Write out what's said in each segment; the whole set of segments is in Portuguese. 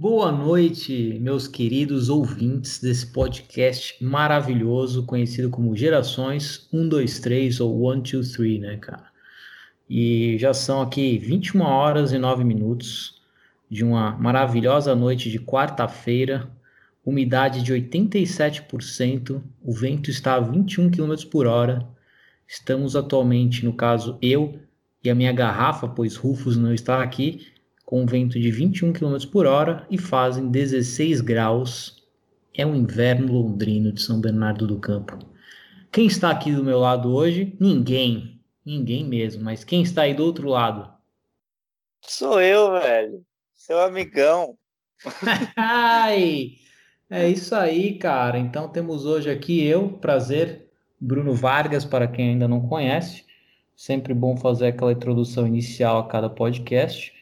Boa noite, meus queridos ouvintes desse podcast maravilhoso, conhecido como Gerações 1, 2, 3 ou 1, 2, 3, né, cara? E já são aqui 21 horas e 9 minutos de uma maravilhosa noite de quarta-feira, umidade de 87%, o vento está a 21 km por hora. Estamos atualmente, no caso, eu e a minha garrafa, pois Rufus não está aqui, com vento de 21 km por hora e fazem 16 graus. É o inverno londrino de São Bernardo do Campo. Quem está aqui do meu lado hoje? Ninguém. Ninguém mesmo. Mas quem está aí do outro lado? Sou eu, velho. Seu amigão. Ai, é isso aí, cara. Então temos hoje aqui eu, prazer, Bruno Vargas, para quem ainda não conhece. Sempre bom fazer aquela introdução inicial a cada podcast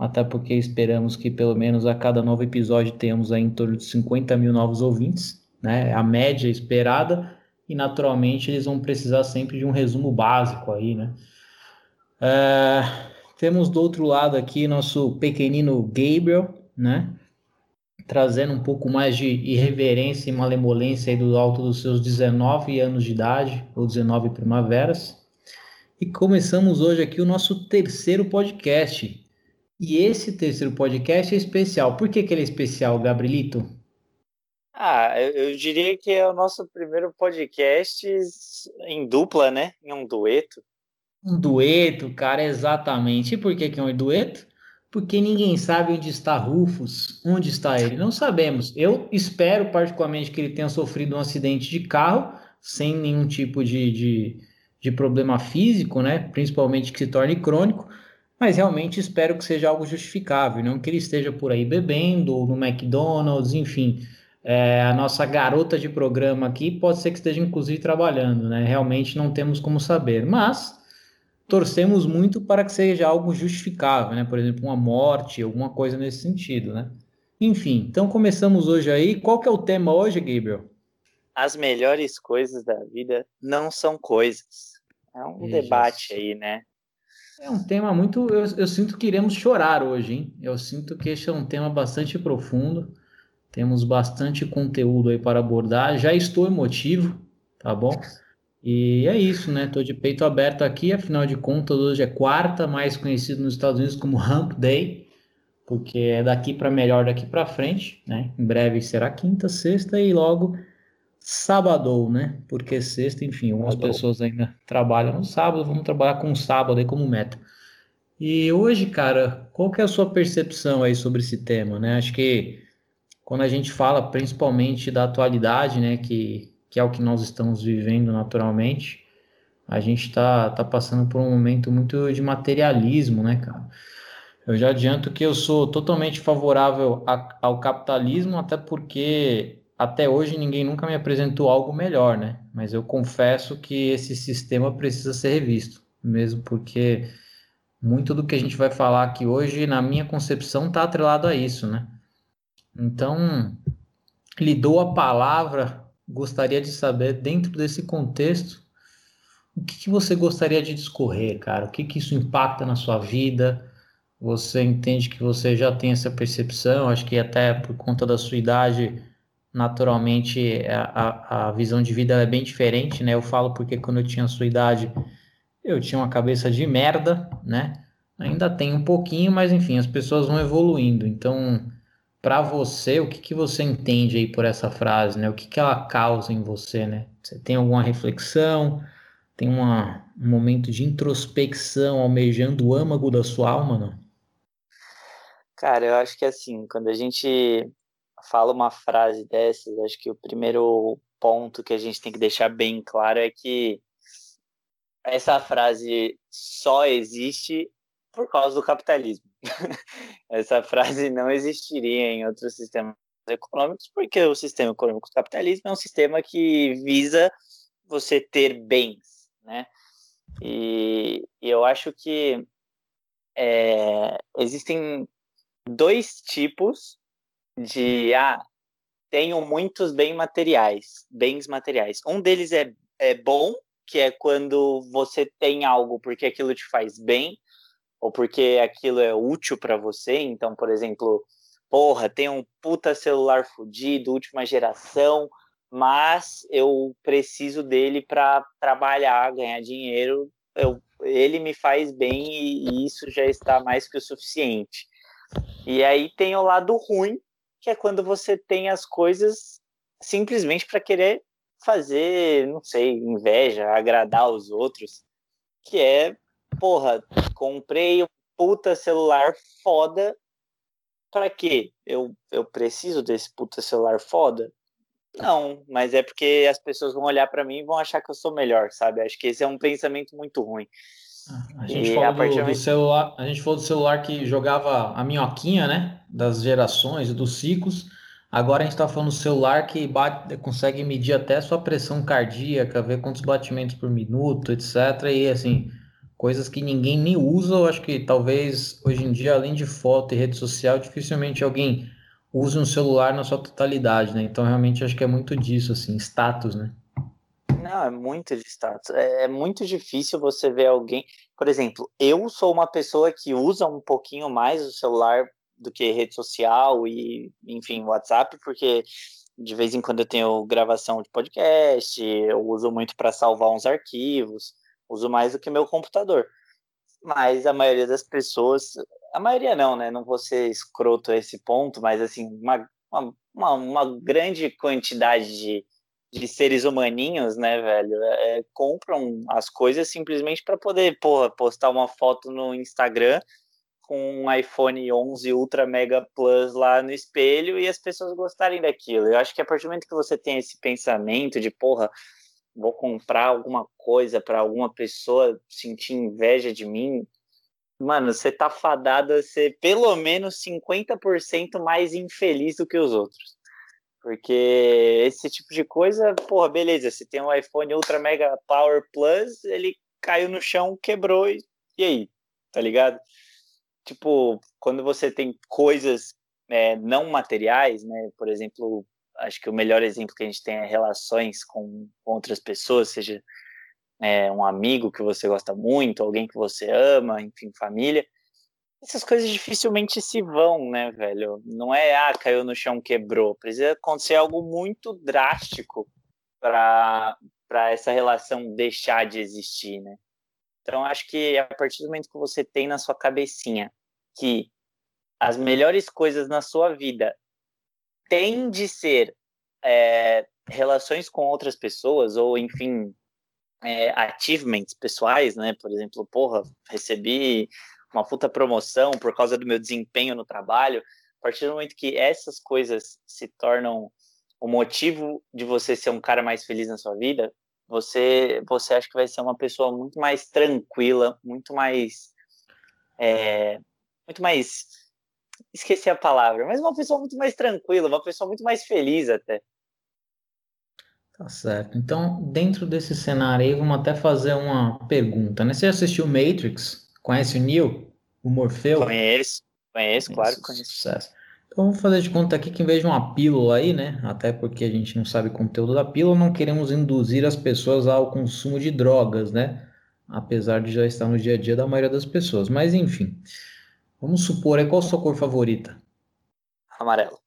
até porque esperamos que pelo menos a cada novo episódio tenhamos aí em torno de 50 mil novos ouvintes, né? A média esperada, e naturalmente eles vão precisar sempre de um resumo básico aí, né? É, temos do outro lado aqui nosso pequenino Gabriel, né? Trazendo um pouco mais de irreverência e malemolência aí do alto dos seus 19 anos de idade, ou 19 primaveras. E começamos hoje aqui o nosso terceiro podcast, e esse terceiro podcast é especial. Por que, que ele é especial, Gabrielito? Ah, eu, eu, diria que é o nosso primeiro podcast em dupla, né? Em um dueto. Um dueto, cara, exatamente. E por que, que é um dueto? Porque ninguém sabe onde está Rufus, onde está ele. Não sabemos. Eu espero, particularmente, que ele tenha sofrido um acidente de carro, sem nenhum tipo de, de, de problema físico, né? Principalmente que se torne crônico mas realmente espero que seja algo justificável, não que ele esteja por aí bebendo ou no McDonald's, enfim. É, a nossa garota de programa aqui pode ser que esteja inclusive trabalhando, né? Realmente não temos como saber, mas torcemos muito para que seja algo justificável, né? Por exemplo, uma morte, alguma coisa nesse sentido, né? Enfim, então começamos hoje aí. Qual que é o tema hoje, Gabriel? As melhores coisas da vida não são coisas. É um debate aí, né? É um tema muito. Eu, eu, sinto que iremos chorar hoje, hein? Eu sinto que este é um tema bastante profundo. Temos bastante conteúdo aí para abordar. Já estou emotivo, tá bom? E é isso, né? Estou de peito aberto aqui. Afinal de contas, hoje é quarta, mais conhecido nos Estados Unidos como Hump Day, porque é daqui para melhor, daqui para frente, né? Em breve será quinta, sexta e logo sábado, né? Porque sexta, enfim, algumas sábado. pessoas ainda trabalham no sábado, vamos trabalhar com sábado aí como meta. E hoje, cara, qual que é a sua percepção aí sobre esse tema, né? Acho que quando a gente fala principalmente da atualidade, né, que, que é o que nós estamos vivendo naturalmente, a gente está tá passando por um momento muito de materialismo, né, cara? Eu já adianto que eu sou totalmente favorável a, ao capitalismo, até porque até hoje ninguém nunca me apresentou algo melhor, né? Mas eu confesso que esse sistema precisa ser revisto, mesmo porque muito do que a gente vai falar aqui hoje, na minha concepção, está atrelado a isso, né? Então, lhe dou a palavra, gostaria de saber, dentro desse contexto, o que, que você gostaria de discorrer, cara? O que, que isso impacta na sua vida? Você entende que você já tem essa percepção, acho que até por conta da sua idade naturalmente a, a visão de vida é bem diferente, né? Eu falo porque quando eu tinha a sua idade, eu tinha uma cabeça de merda, né? Ainda tem um pouquinho, mas enfim, as pessoas vão evoluindo. Então, para você, o que, que você entende aí por essa frase, né? O que, que ela causa em você, né? Você tem alguma reflexão? Tem uma, um momento de introspecção almejando o âmago da sua alma, não? Cara, eu acho que assim, quando a gente fala uma frase dessas, acho que o primeiro ponto que a gente tem que deixar bem claro é que essa frase só existe por causa do capitalismo. essa frase não existiria em outros sistemas econômicos, porque o sistema econômico do capitalismo é um sistema que visa você ter bens, né? E, e eu acho que é, existem dois tipos de ah, tenho muitos bens materiais, bens materiais. Um deles é, é bom, que é quando você tem algo porque aquilo te faz bem, ou porque aquilo é útil para você. Então, por exemplo, porra, tenho um puta celular fudido, última geração, mas eu preciso dele para trabalhar, ganhar dinheiro. Eu, ele me faz bem e, e isso já está mais que o suficiente. E aí tem o lado ruim, que é quando você tem as coisas simplesmente para querer fazer, não sei, inveja, agradar os outros, que é, porra, comprei um puta celular foda, para quê? Eu, eu preciso desse puta celular foda? Não, mas é porque as pessoas vão olhar para mim e vão achar que eu sou melhor, sabe? Acho que esse é um pensamento muito ruim. A gente, falou do, do, celular, a gente falou do celular que jogava a minhoquinha, né? Das gerações, dos ciclos. Agora a gente está falando do celular que bate, consegue medir até a sua pressão cardíaca, ver quantos batimentos por minuto, etc. E assim, coisas que ninguém nem usa. Eu acho que talvez hoje em dia, além de foto e rede social, dificilmente alguém use um celular na sua totalidade, né? Então realmente acho que é muito disso, assim, status, né? Não, é muito de status. É, é, muito difícil você ver alguém. Por exemplo, eu sou uma pessoa que usa um pouquinho mais o celular do que rede social e, enfim, WhatsApp, porque de vez em quando eu tenho gravação de podcast, eu uso muito para salvar uns arquivos, uso mais do que meu computador. Mas a maioria das pessoas, a maioria não, né? Não vou ser escroto a esse ponto, mas assim, uma, uma, uma grande quantidade de de seres humaninhos, né, velho, é, é compram as coisas simplesmente para poder, porra, postar uma foto no Instagram com um iPhone 11 Ultra Mega Plus lá no espelho e as pessoas gostarem daquilo. Eu acho que a partir do momento que você tem esse pensamento de, porra, vou comprar alguma coisa para alguma pessoa sentir inveja de mim, mano, você tá fadado a ser pelo menos 50% mais infeliz do que os outros. Porque esse tipo de coisa, porra, beleza, se tem um iPhone Ultra Mega Power Plus, ele caiu no chão, quebrou e, e aí? Tá ligado? Tipo, quando você tem coisas é, não materiais, né? Por exemplo, acho que o melhor exemplo que a gente tem é relações com, outras pessoas, seja é, um amigo que você gosta muito, alguém que você ama, enfim, família essas coisas dificilmente se vão, né, velho? Não é, ah, caiu no chão, quebrou. Precisa acontecer algo muito drástico para essa relação deixar de existir, né? Então, acho que a partir do momento que você tem na sua cabecinha que as melhores coisas na sua vida têm de ser é, relações com outras pessoas, ou, enfim, é, achievements pessoais, né? Por exemplo, porra, recebi uma puta promoção por causa do meu desempenho no trabalho, a partir do momento que essas coisas se tornam o motivo de você ser um cara mais feliz na sua vida, você você acha que vai ser uma pessoa muito mais tranquila, muito mais é, muito mais esqueci a palavra, mas uma pessoa muito mais tranquila, uma pessoa muito mais feliz até. Tá certo. Então, dentro desse cenário aí, vamos até fazer uma pergunta, né? Você assistiu Matrix? Conhece o Neil? O Morfeu? Conheço, conheço, claro que conheço. Sucesso. Então vamos fazer de conta aqui que em vez de uma pílula aí, né? Até porque a gente não sabe o conteúdo da pílula, não queremos induzir as pessoas ao consumo de drogas, né? Apesar de já estar no dia a dia da maioria das pessoas. Mas enfim. Vamos supor aí qual a sua cor favorita? Amarelo.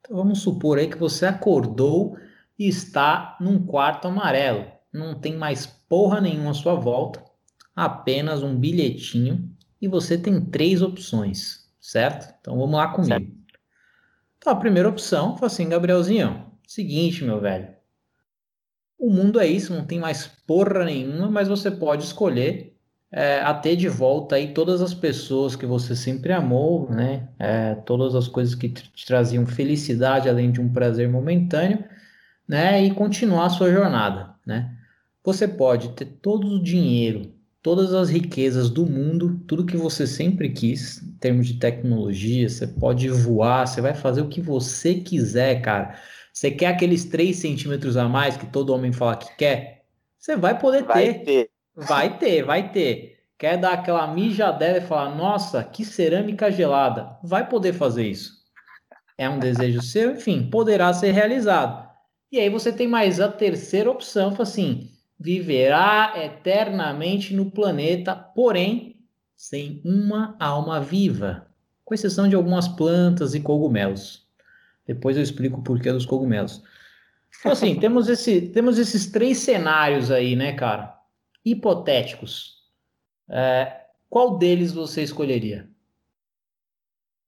Então vamos supor aí que você acordou e está num quarto amarelo. Não tem mais porra nenhuma à sua volta apenas um bilhetinho e você tem três opções, certo? Então vamos lá comigo. Certo. Então a primeira opção foi assim, Gabrielzinho, seguinte, meu velho. O mundo é isso, não tem mais porra nenhuma, mas você pode escolher é, a ter de volta aí todas as pessoas que você sempre amou, né? É, todas as coisas que te traziam felicidade, além de um prazer momentâneo, né? E continuar a sua jornada, né? Você pode ter todo o dinheiro todas as riquezas do mundo, tudo que você sempre quis, em termos de tecnologia, você pode voar, você vai fazer o que você quiser, cara. Você quer aqueles 3 centímetros a mais que todo homem fala que quer? Você vai poder vai ter. ter. Vai ter, vai ter. Quer dar aquela mijadela e falar, nossa, que cerâmica gelada? Vai poder fazer isso. É um desejo seu, enfim, poderá ser realizado. E aí você tem mais a terceira opção, assim, viverá eternamente no planeta, porém sem uma alma viva. com exceção de algumas plantas e cogumelos. Depois eu explico o porquê dos cogumelos. Então, assim, temos, esse, temos esses três cenários aí, né, cara? Hipotéticos. É, qual deles você escolheria?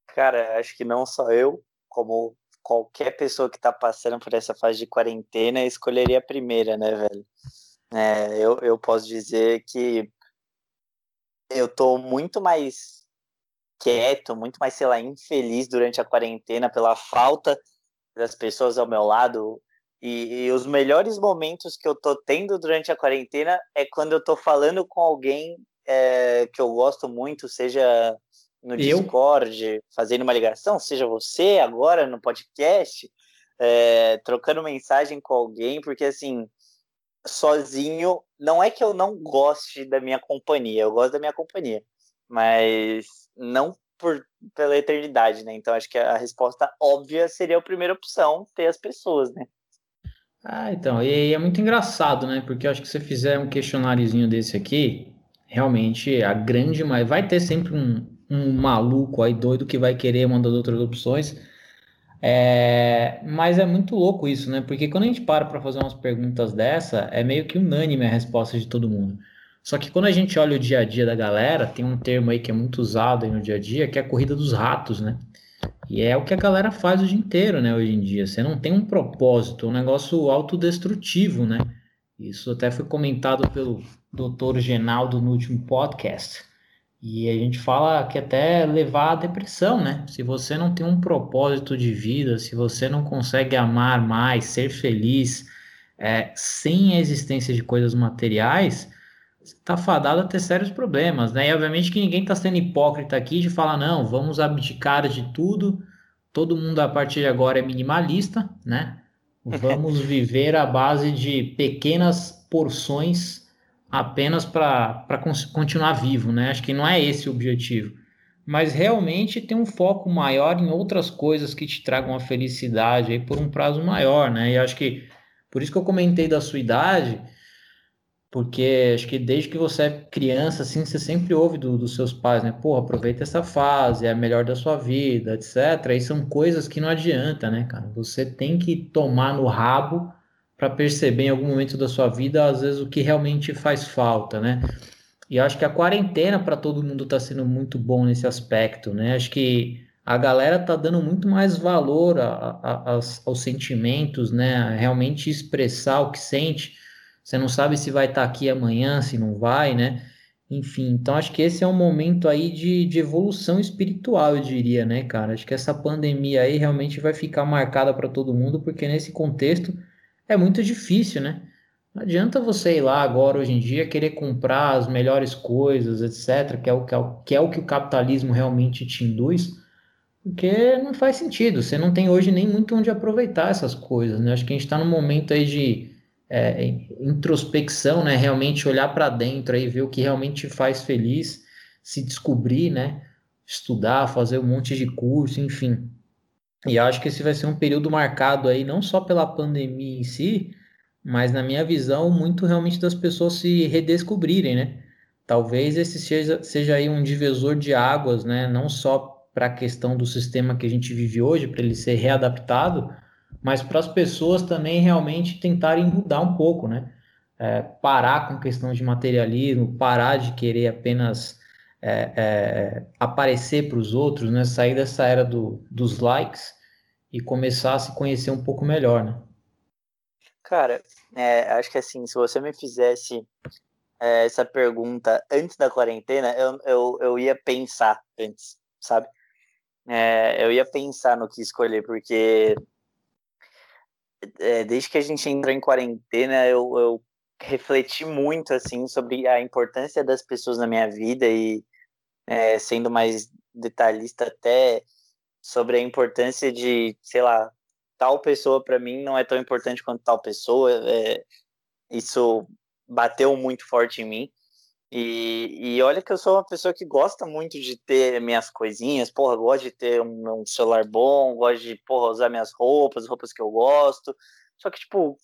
Cara, acho que não só eu, como qualquer pessoa que está passando por essa fase de quarentena, escolheria a primeira, né, velho? É, eu, eu posso dizer que eu tô muito mais quieto, muito mais, sei lá, infeliz durante a quarentena pela falta das pessoas ao meu lado. E, e, os melhores momentos que eu tô tendo durante a quarentena é quando eu tô falando com alguém é, que eu gosto muito, seja no eu? Discord, fazendo uma ligação, seja você agora no podcast, é, trocando mensagem com alguém, porque assim, sozinho, não é que eu não goste da minha companhia, eu gosto da minha companhia, mas não por, pela eternidade, né? Então acho que a resposta óbvia seria a primeira opção, ter as pessoas, né? Ah, então, e é muito engraçado, né? Porque eu acho que se fizer um questionáriozinho desse aqui, realmente a grande maioria vai ter sempre um, um maluco aí doido que vai querer uma das outras opções. É, mas é muito louco isso, né? Porque quando a gente para para fazer umas perguntas dessa, é meio que unânime a resposta de todo mundo. Só que quando a gente olha o dia a dia da galera, tem um termo aí que é muito usado no dia a dia, que é a corrida dos ratos, né? E é o que a galera faz o dia inteiro, né? Hoje em dia. Você não tem um propósito, é um negócio autodestrutivo, né? Isso até foi comentado pelo Dr. Genaldo no último podcast. E a gente fala que até levar à depressão, né? Se você não tem um propósito de vida, se você não consegue amar mais, ser feliz, é, sem a existência de coisas materiais, está fadado a ter sérios problemas, né? E obviamente que ninguém está sendo hipócrita aqui de falar, não, vamos abdicar de tudo, todo mundo a partir de agora é minimalista, né? Vamos viver à base de pequenas porções apenas para continuar vivo, né? Acho que não é esse o objetivo. Mas realmente tem um foco maior em outras coisas que te tragam a felicidade aí por um prazo maior, né? E acho que por isso que eu comentei da sua idade, porque acho que desde que você é criança, assim, você sempre ouve do, dos seus pais, né? Pô, aproveita essa fase, é a melhor da sua vida, etc. E são coisas que não adianta, né, cara? Você tem que tomar no rabo para perceber em algum momento da sua vida, às vezes, o que realmente faz falta, né? E acho que a quarentena para todo mundo está sendo muito bom nesse aspecto, né? Acho que a galera tá dando muito mais valor a, a, aos, aos, sentimentos, né? A realmente expressar o que sente. Você não sabe se vai estar tá aqui amanhã, se não vai, né? Enfim, então acho que esse é um momento aí de, de evolução espiritual, eu diria, né, cara? Acho que essa pandemia aí realmente vai ficar marcada para todo mundo, porque nesse contexto é muito difícil, né? Não adianta você ir lá agora, hoje em dia, querer comprar as melhores coisas, etc., que é o que, é o, que, é o, que o capitalismo realmente te induz, porque não faz sentido. Você não tem hoje nem muito onde aproveitar essas coisas, né? Acho que a gente está num momento aí de é, introspecção, né? Realmente olhar para dentro aí, ver o que realmente te faz feliz, se descobrir, né? Estudar, fazer um monte de curso, enfim. E acho que esse vai ser um período marcado aí não só pela pandemia em si, mas na minha visão, muito realmente das pessoas se redescobrirem, né? Talvez esse seja, seja aí um divisor de águas, né? Não só para a questão do sistema que a gente vive hoje, para ele ser readaptado, mas para as pessoas também realmente tentarem mudar um pouco, né? É, parar com questão de materialismo, parar de querer apenas é, é, aparecer para os outros, né? Sair dessa era do, dos likes e começar a se conhecer um pouco melhor, né? Cara, é, acho que assim, se você me fizesse é, essa pergunta antes da quarentena, eu, eu, eu ia pensar antes, sabe? É, eu ia pensar no que escolher, porque é, desde que a gente entrou em quarentena, eu, eu refleti muito assim sobre a importância das pessoas na minha vida e é, sendo mais detalhista até sobre a importância de, sei lá, tal pessoa para mim não é tão importante quanto tal pessoa. É, isso bateu muito forte em mim. E, e olha que eu sou uma pessoa que gosta muito de ter minhas coisinhas, porra, gosto de ter um, um celular bom, gosto de, porra, usar minhas roupas, roupas que eu gosto. Só que, tipo,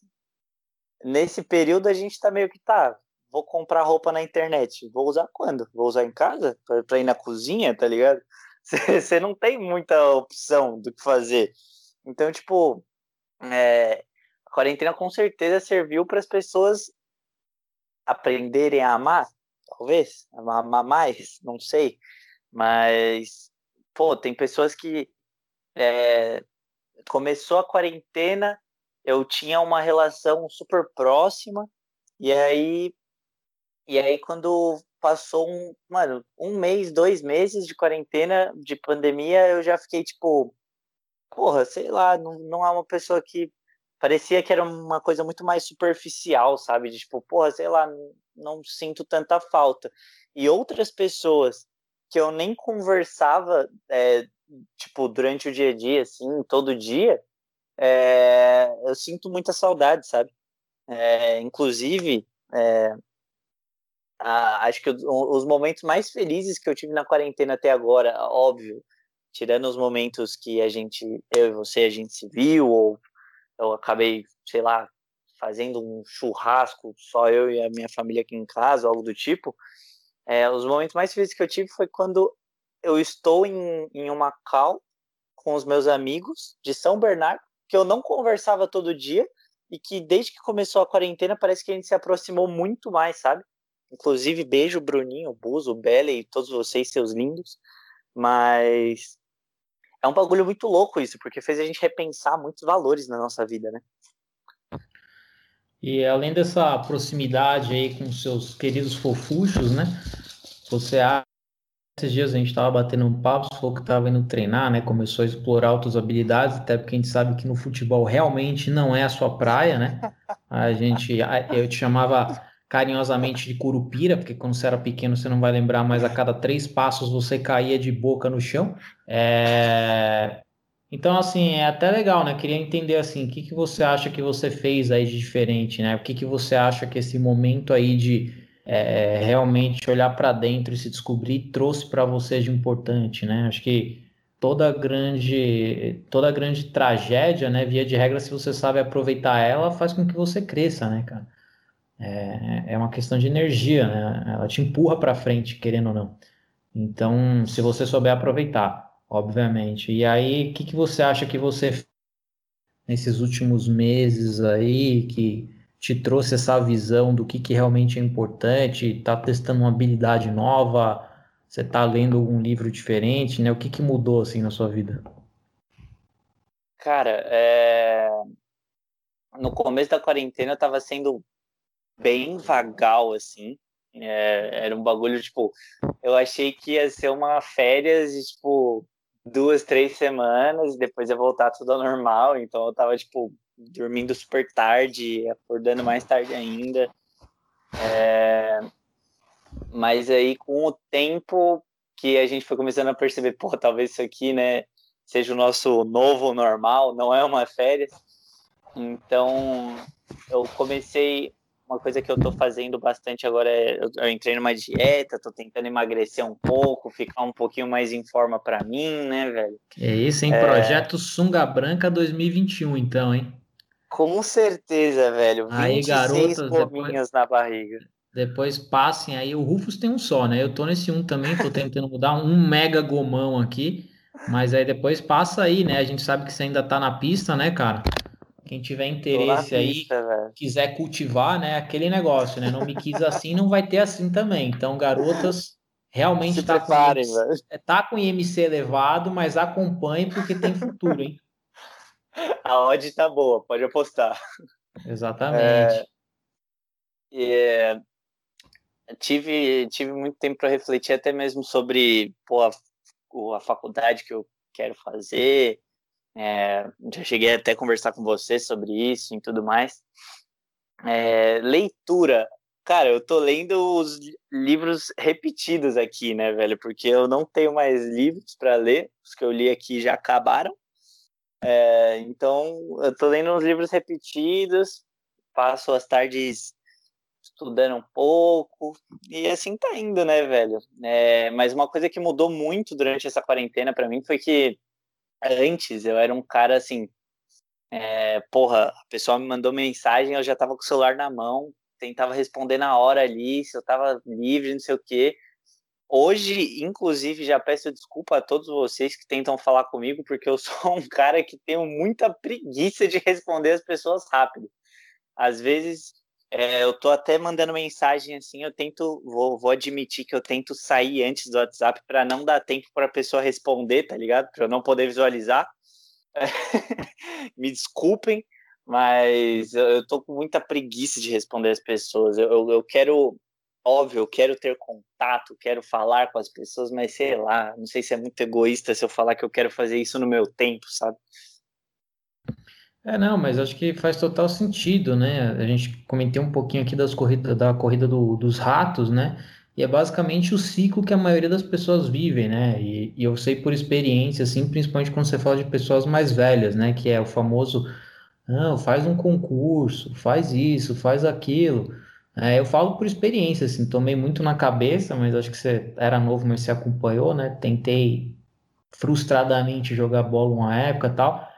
nesse período a gente tá meio que tá, vou comprar roupa na internet. Vou usar quando? Vou usar em casa? Pra ir na cozinha, tá ligado? Você não tem muita opção do que fazer. Então, tipo, é, a quarentena com certeza serviu para as pessoas aprenderem a amar, talvez, amar mais, não sei. Mas, pô, tem pessoas que é, começou a quarentena, eu tinha uma relação super próxima, e aí, e aí quando passou um, mano, um mês, dois meses de quarentena, de pandemia, eu já fiquei tipo, porra, sei lá, não, não é uma pessoa que parecia que era uma coisa muito mais superficial, sabe? De tipo, porra, sei lá, não, sinto tanta falta. E outras pessoas que eu nem conversava, é, tipo, durante o dia a dia, assim, todo dia, é, eu sinto muita saudade, sabe? É, inclusive, é, a, acho que os momentos mais felizes que eu tive na quarentena até agora, óbvio, tirando os momentos que a gente, eu e você, a gente se viu, ou eu acabei, sei lá, fazendo um churrasco, só eu e a minha família aqui em casa, algo do tipo, é, os momentos mais felizes que eu tive foi quando eu estou em, em uma call com os meus amigos de São Bernardo, que eu não conversava todo dia, e que desde que começou a quarentena parece que a gente se aproximou muito mais, sabe? Inclusive, beijo Bruninho, Buzo, Belle e todos vocês, seus lindos. Mas é um bagulho muito louco isso, porque fez a gente repensar muitos valores na nossa vida, né? E além dessa proximidade aí com seus queridos fofuchos, né? Você acha esses dias a gente estava batendo um papo, falou que estava indo treinar, né? Começou a explorar outras habilidades, até porque a gente sabe que no futebol realmente não é a sua praia, né? A gente, eu te chamava carinhosamente de curupira, porque quando você era pequeno você não vai lembrar, mas a cada três passos você caía de boca no chão. É... Então, assim, é até legal, né? Queria entender, assim, o que, que você acha que você fez aí de diferente, né? O que, que você acha que esse momento aí de é, realmente olhar para dentro e se descobrir trouxe para você de importante, né? Acho que toda grande toda grande tragédia, né, via de regra, se você sabe aproveitar ela, faz com que você cresça, né, cara? É, é uma questão de energia, né? Ela te empurra para frente, querendo ou não. Então, se você souber aproveitar, obviamente. E aí, o que, que você acha que você nesses últimos meses aí que te trouxe essa visão do que, que realmente é importante, está testando uma habilidade nova, você está lendo um livro diferente, né? O que, que mudou assim na sua vida? Cara, é... no começo da quarentena eu estava sendo bem vagal, assim. É... Era um bagulho, tipo, eu achei que ia ser uma férias de, tipo, duas, três semanas, depois ia voltar tudo ao normal. Então eu tava, tipo, dormindo super tarde, acordando mais tarde ainda. É... Mas aí, com o tempo que a gente foi começando a perceber, pô, talvez isso aqui, né, seja o nosso novo normal, não é uma férias. Então, eu comecei uma coisa que eu tô fazendo bastante agora é eu, eu entrei numa dieta, tô tentando emagrecer um pouco, ficar um pouquinho mais em forma para mim, né, velho? É isso, hein? É... Projeto Sunga Branca 2021, então, hein? Com certeza, velho. Aí, garotas, depois, na barriga. Depois passem aí. O Rufus tem um só, né? Eu tô nesse um também, tô tentando mudar um mega gomão aqui. Mas aí depois passa aí, né? A gente sabe que você ainda tá na pista, né, cara? Quem tiver interesse aí, pista, quiser cultivar, né? Aquele negócio, né? Não me quis assim, não vai ter assim também. Então, garotas, realmente tá, preparem, com IMC, tá com IMC elevado, mas acompanhe porque tem futuro, hein? A odd tá boa, pode apostar. Exatamente. É, é, tive, tive muito tempo para refletir até mesmo sobre pô, a, a, faculdade que eu quero fazer. É, já cheguei até a conversar com você sobre isso e tudo mais. É, leitura. Cara, eu tô lendo os livros repetidos aqui, né, velho? Porque eu não tenho mais livros para ler. Os que eu li aqui já acabaram. É, então, eu tô lendo uns livros repetidos, passo as tardes estudando um pouco, e assim tá indo, né, velho? É, mas uma coisa que mudou muito durante essa quarentena para mim foi que antes eu era um cara assim, é, porra, a pessoa me mandou mensagem, eu já tava com o celular na mão, tentava responder na hora ali, se eu tava livre, não sei o quê. hoje, inclusive, já peço desculpa a todos vocês que tentam falar comigo, porque eu sou um cara que tenho muita preguiça de responder as pessoas rápido. Às vezes, é, eu tô até mandando mensagem assim, eu tento, vou, vou admitir que eu tento sair antes do WhatsApp para não dar tempo para a pessoa responder, tá ligado? Para eu não poder visualizar. Me desculpem, mas eu, eu tô com muita preguiça de responder as pessoas. Eu, eu, eu quero, óbvio, eu quero ter contato, quero falar com as pessoas, mas sei lá, não sei se é muito egoísta se eu falar que eu quero fazer isso no meu tempo, sabe? É, não, mas acho que faz total sentido, né? A gente comentei um pouquinho aqui das corridas, da corrida do, dos ratos, né? E é basicamente o ciclo que a maioria das pessoas vivem, né? E, e, eu sei por experiência, assim, principalmente quando você fala de pessoas mais velhas, né? Que é o famoso, não, faz um concurso, faz isso, faz aquilo. É, eu falo por experiência, assim, tomei muito na cabeça, mas acho que você era novo, mas você acompanhou, né? Tentei frustradamente jogar bola uma época tal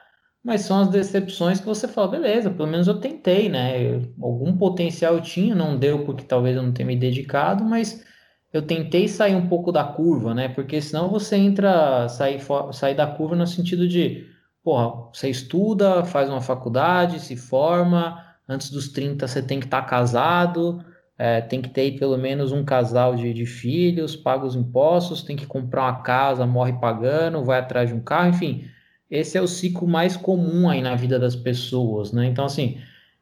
mas são as decepções que você fala, beleza, pelo menos eu tentei, né? Algum potencial eu tinha, não deu porque talvez eu não tenha me dedicado, mas eu tentei sair um pouco da curva, né? Porque senão você entra, sair, sair da curva no sentido de, porra, você estuda, faz uma faculdade, se forma, antes dos 30 você tem que estar tá casado, é, tem que ter pelo menos um casal de, de filhos, paga os impostos, tem que comprar uma casa, morre pagando, vai atrás de um carro, enfim esse é o ciclo mais comum aí na vida das pessoas, né? Então, assim,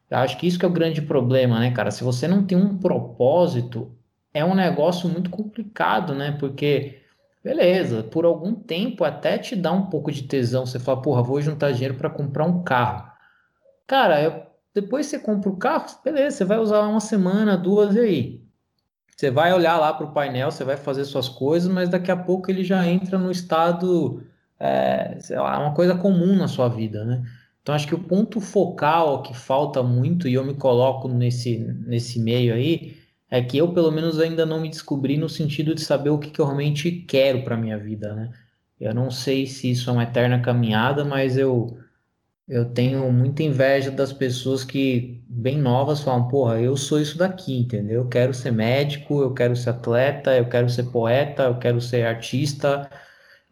eu acho que isso que é o grande problema, né, cara? Se você não tem um propósito, é um negócio muito complicado, né? Porque, beleza, por algum tempo até te dá um pouco de tesão. Você fala, porra, vou juntar dinheiro para comprar um carro. Cara, eu, depois você compra o carro, beleza, você vai usar uma semana, duas e aí. Você vai olhar lá para o painel, você vai fazer suas coisas, mas daqui a pouco ele já entra no estado é, lá, uma coisa comum na sua vida, né? Então acho que o ponto focal que falta muito, e eu me coloco nesse, nesse meio aí, é que eu pelo menos ainda não me descobri no sentido de saber o que, que eu realmente quero para minha vida, né? Eu não sei se isso é uma eterna caminhada, mas eu eu tenho muita inveja das pessoas que bem novas falam, porra, eu sou isso daqui, entendeu? Eu quero ser médico, eu quero ser atleta, eu quero ser poeta, eu quero ser artista,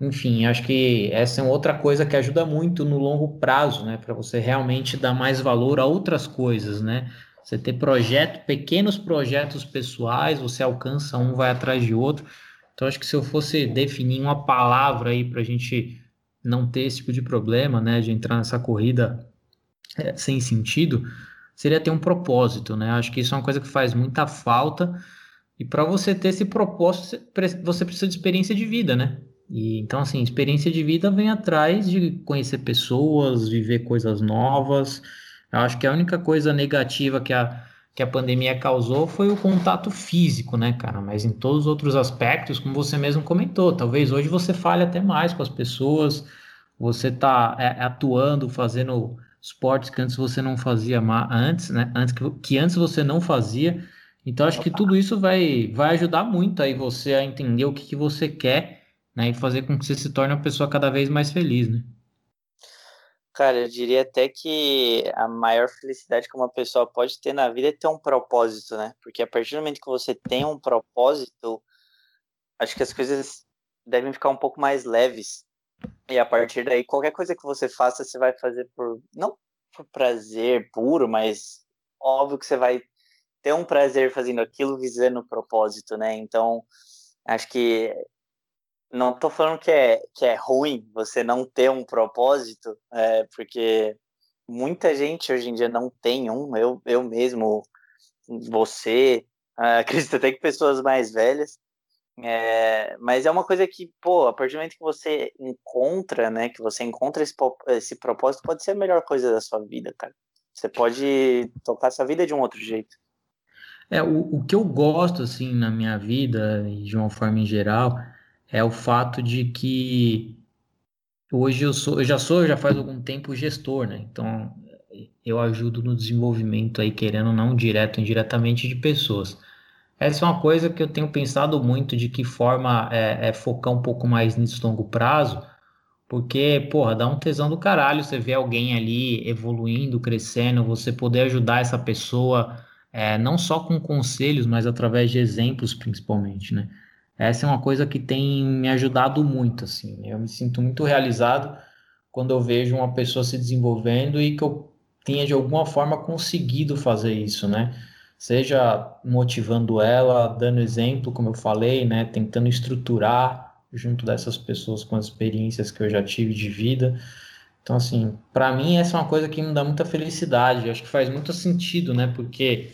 enfim, acho que essa é outra coisa que ajuda muito no longo prazo, né? Para você realmente dar mais valor a outras coisas, né? Você ter projeto, pequenos projetos pessoais, você alcança um, vai atrás de outro. Então, acho que se eu fosse definir uma palavra aí para a gente não ter esse tipo de problema, né? De entrar nessa corrida é, sem sentido, seria ter um propósito, né? Acho que isso é uma coisa que faz muita falta. E para você ter esse propósito, você precisa de experiência de vida, né? E, então, assim, experiência de vida vem atrás de conhecer pessoas, viver coisas novas. Eu acho que a única coisa negativa que a, que a pandemia causou foi o contato físico, né, cara? Mas em todos os outros aspectos, como você mesmo comentou, talvez hoje você fale até mais com as pessoas, você tá é, atuando, fazendo esportes que antes você não fazia antes, né? Antes que, que antes você não fazia. Então, acho que tudo isso vai, vai ajudar muito aí você a entender o que, que você quer né? E fazer com que você se torne uma pessoa cada vez mais feliz, né? Cara, eu diria até que a maior felicidade que uma pessoa pode ter na vida é ter um propósito, né? Porque a partir do momento que você tem um propósito, acho que as coisas devem ficar um pouco mais leves. E a partir daí, qualquer coisa que você faça, você vai fazer por não por prazer puro, mas óbvio que você vai ter um prazer fazendo aquilo visando o propósito, né? Então, acho que não tô falando que é, que é ruim você não ter um propósito, é, porque muita gente hoje em dia não tem um, eu, eu mesmo, você, acredito até que pessoas mais velhas, é, mas é uma coisa que, pô, a partir do momento que você encontra, né, que você encontra esse, esse propósito, pode ser a melhor coisa da sua vida, cara. Você pode tocar sua vida de um outro jeito. É, o, o que eu gosto, assim, na minha vida, de uma forma em geral, é o fato de que hoje eu sou, eu já sou, já faz algum tempo gestor, né? Então eu ajudo no desenvolvimento aí, querendo ou não, direto ou indiretamente de pessoas. Essa é uma coisa que eu tenho pensado muito de que forma é, é focar um pouco mais nisso longo prazo, porque, porra, dá um tesão do caralho você ver alguém ali evoluindo, crescendo, você poder ajudar essa pessoa, é, não só com conselhos, mas através de exemplos, principalmente, né? Essa é uma coisa que tem me ajudado muito, assim. Eu me sinto muito realizado quando eu vejo uma pessoa se desenvolvendo e que eu tenha de alguma forma conseguido fazer isso, né? Seja motivando ela, dando exemplo, como eu falei, né? Tentando estruturar junto dessas pessoas com as experiências que eu já tive de vida. Então, assim, para mim essa é uma coisa que me dá muita felicidade. Eu acho que faz muito sentido, né? Porque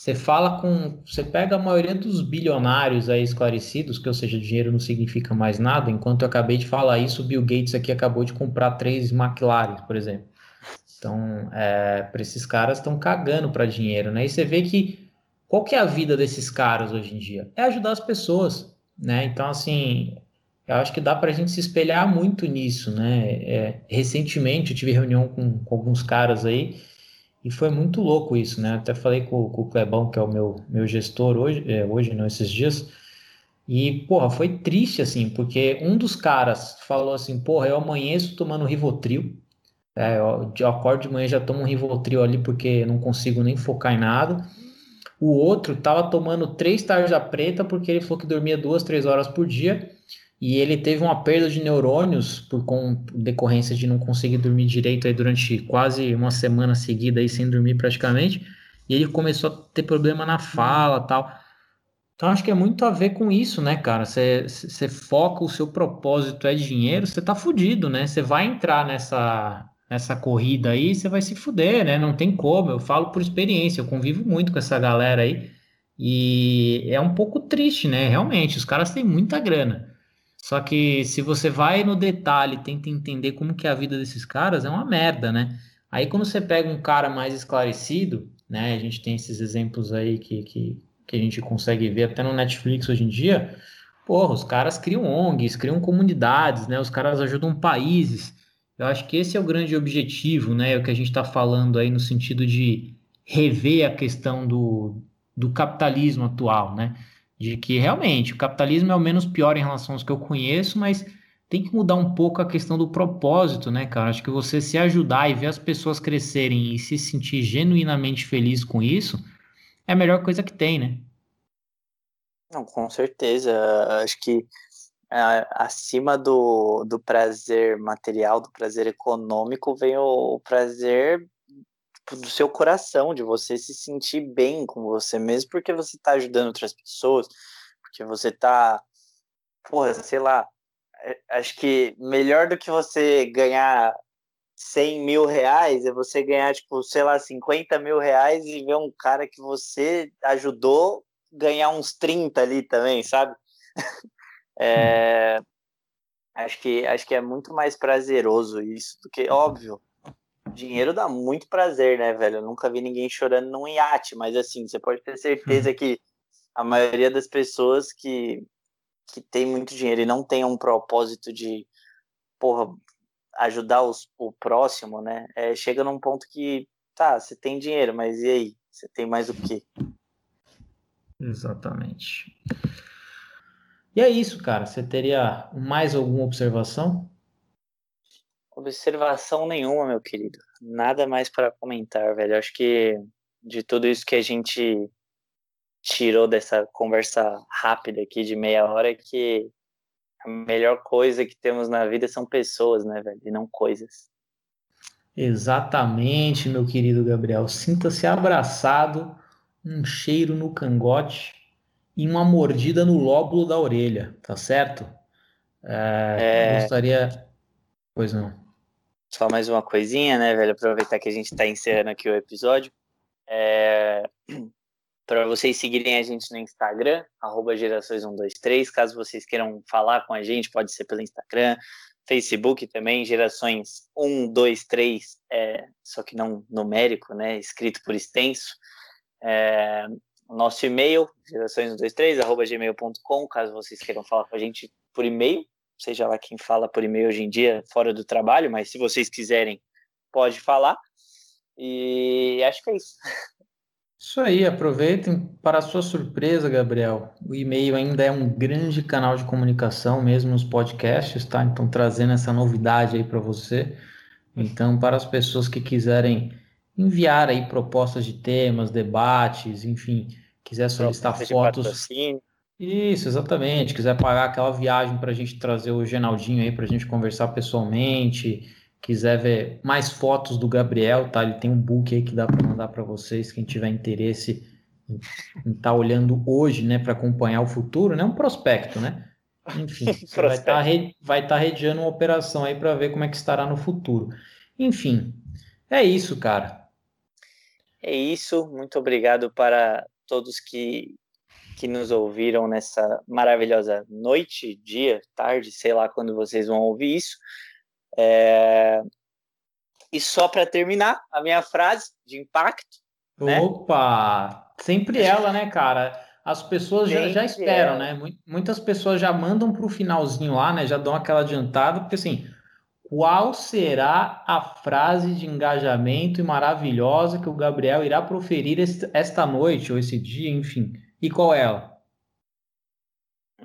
você fala com. Você pega a maioria dos bilionários aí esclarecidos, que ou seja, dinheiro não significa mais nada. Enquanto eu acabei de falar isso, o Bill Gates aqui acabou de comprar três McLaren, por exemplo. Então, é, para esses caras estão cagando para dinheiro, né? E você vê que qual que é a vida desses caras hoje em dia? É ajudar as pessoas, né? Então, assim, eu acho que dá para a gente se espelhar muito nisso, né? É, recentemente eu tive reunião com, com alguns caras aí e foi muito louco isso, né? Até falei com, com o Clebão, que é o meu, meu gestor hoje, é, hoje, não esses dias. E, porra, foi triste, assim, porque um dos caras falou assim, porra, eu amanheço tomando Rivotril. É, eu, eu acordo de manhã já tomo um Rivotril ali porque não consigo nem focar em nada. O outro tava tomando três tarja preta porque ele falou que dormia duas, três horas por dia e ele teve uma perda de neurônios por com, decorrência de não conseguir dormir direito aí durante quase uma semana seguida aí sem dormir praticamente, e ele começou a ter problema na fala tal. Então acho que é muito a ver com isso, né, cara? Você foca o seu propósito é dinheiro, você tá fudido, né? Você vai entrar nessa nessa corrida aí, você vai se fuder, né? Não tem como. Eu falo por experiência, eu convivo muito com essa galera aí. E é um pouco triste, né? Realmente, os caras têm muita grana. Só que se você vai no detalhe, tenta entender como que é a vida desses caras, é uma merda, né? Aí quando você pega um cara mais esclarecido, né? A gente tem esses exemplos aí que, que, que a gente consegue ver até no Netflix hoje em dia. Porra, os caras criam ONGs, criam comunidades, né? Os caras ajudam países. Eu acho que esse é o grande objetivo, né? É o que a gente está falando aí no sentido de rever a questão do, do capitalismo atual, né? De que realmente o capitalismo é o menos pior em relação aos que eu conheço, mas tem que mudar um pouco a questão do propósito, né, cara? Acho que você se ajudar e ver as pessoas crescerem e se sentir genuinamente feliz com isso é a melhor coisa que tem, né? Não, com certeza. Acho que é, acima do, do prazer material, do prazer econômico, vem o, o prazer do seu coração, de você se sentir bem com você mesmo, porque você está ajudando outras pessoas, porque você está, porra, sei lá, é, acho que melhor do que você ganhar 100 mil reais é você ganhar, tipo, sei lá, 50 mil reais e ver um cara que você ajudou ganhar uns 30 ali também, sabe? é, acho, que, acho que é muito mais prazeroso isso do que, óbvio, dinheiro dá muito prazer, né, velho? Eu nunca vi ninguém chorando num iate, mas assim, você pode ter certeza que a maioria das pessoas que, que tem muito dinheiro e não tem um propósito de, porra, ajudar os, o próximo, né? É, chega num ponto que, tá, você tem dinheiro, mas e aí? Você tem mais o quê? Exatamente. E é isso, cara. Você teria mais alguma observação? Observação nenhuma, meu querido. Nada mais para comentar, velho. Acho que de tudo isso que a gente tirou dessa conversa rápida aqui de meia hora é que a melhor coisa que temos na vida são pessoas, né, velho? E não coisas. Exatamente, meu querido Gabriel. Sinta-se abraçado, um cheiro no cangote e uma mordida no lóbulo da orelha, tá certo? É, é... Gostaria. Pois não. Só mais uma coisinha, né, velho? Aproveitar que a gente está encerrando aqui o episódio. É... Para vocês seguirem a gente no Instagram, gerações123. Caso vocês queiram falar com a gente, pode ser pelo Instagram, Facebook também, gerações 123, é, só que não numérico, né? Escrito por extenso. É, nosso e-mail, gerações123, gmail.com, caso vocês queiram falar com a gente por e-mail, seja lá quem fala por e-mail hoje em dia, fora do trabalho, mas se vocês quiserem, pode falar. E acho que é isso. Isso aí, aproveitem. Para sua surpresa, Gabriel, o e-mail ainda é um grande canal de comunicação, mesmo nos podcasts, tá? Então, trazendo essa novidade aí para você. Então, para as pessoas que quiserem enviar aí propostas de temas, debates, enfim, quiser solicitar fotos. De Isso, exatamente. Quiser pagar aquela viagem para a gente trazer o Genaldinho aí para a gente conversar pessoalmente, quiser ver mais fotos do Gabriel, tá? Ele tem um book aí que dá para mandar para vocês, quem tiver interesse em estar tá olhando hoje, né, para acompanhar o futuro, né? Um prospecto, né? Enfim, vai estar tá, vai tá redeando uma operação aí para ver como é que estará no futuro. Enfim, é isso, cara. É isso. Muito obrigado para todos que que nos ouviram nessa maravilhosa noite, dia, tarde, sei lá quando vocês vão ouvir isso. É... E só para terminar, a minha frase de impacto. Né? Opa! Sempre ela, né, cara? As pessoas já, já esperam, ela. né? Muitas pessoas já mandam para o finalzinho lá, né? Já dão aquela adiantada, porque assim, qual será a frase de engajamento e maravilhosa que o Gabriel irá proferir esta noite ou esse dia, enfim? E qual é ela?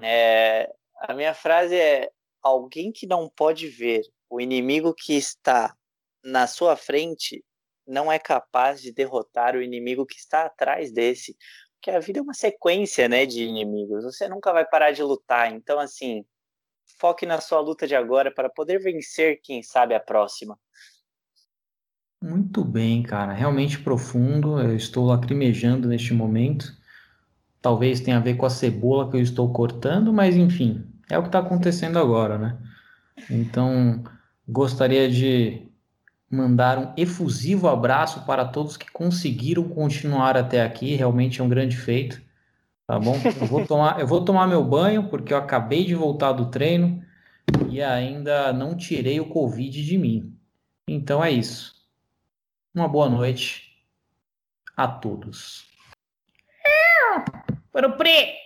É, a minha frase é: alguém que não pode ver o inimigo que está na sua frente não é capaz de derrotar o inimigo que está atrás desse. Porque a vida é uma sequência, né, de inimigos. Você nunca vai parar de lutar. Então, assim, foque na sua luta de agora para poder vencer, quem sabe, a próxima. Muito bem, cara. Realmente profundo. Eu estou lacrimejando neste momento. Talvez tenha a ver com a cebola que eu estou cortando, mas enfim, é o que está acontecendo agora, né? Então, gostaria de mandar um efusivo abraço para todos que conseguiram continuar até aqui. Realmente é um grande feito, tá bom? Eu vou tomar, eu vou tomar meu banho porque eu acabei de voltar do treino e ainda não tirei o Covid de mim. Então é isso. Uma boa noite a todos. Para o Pri!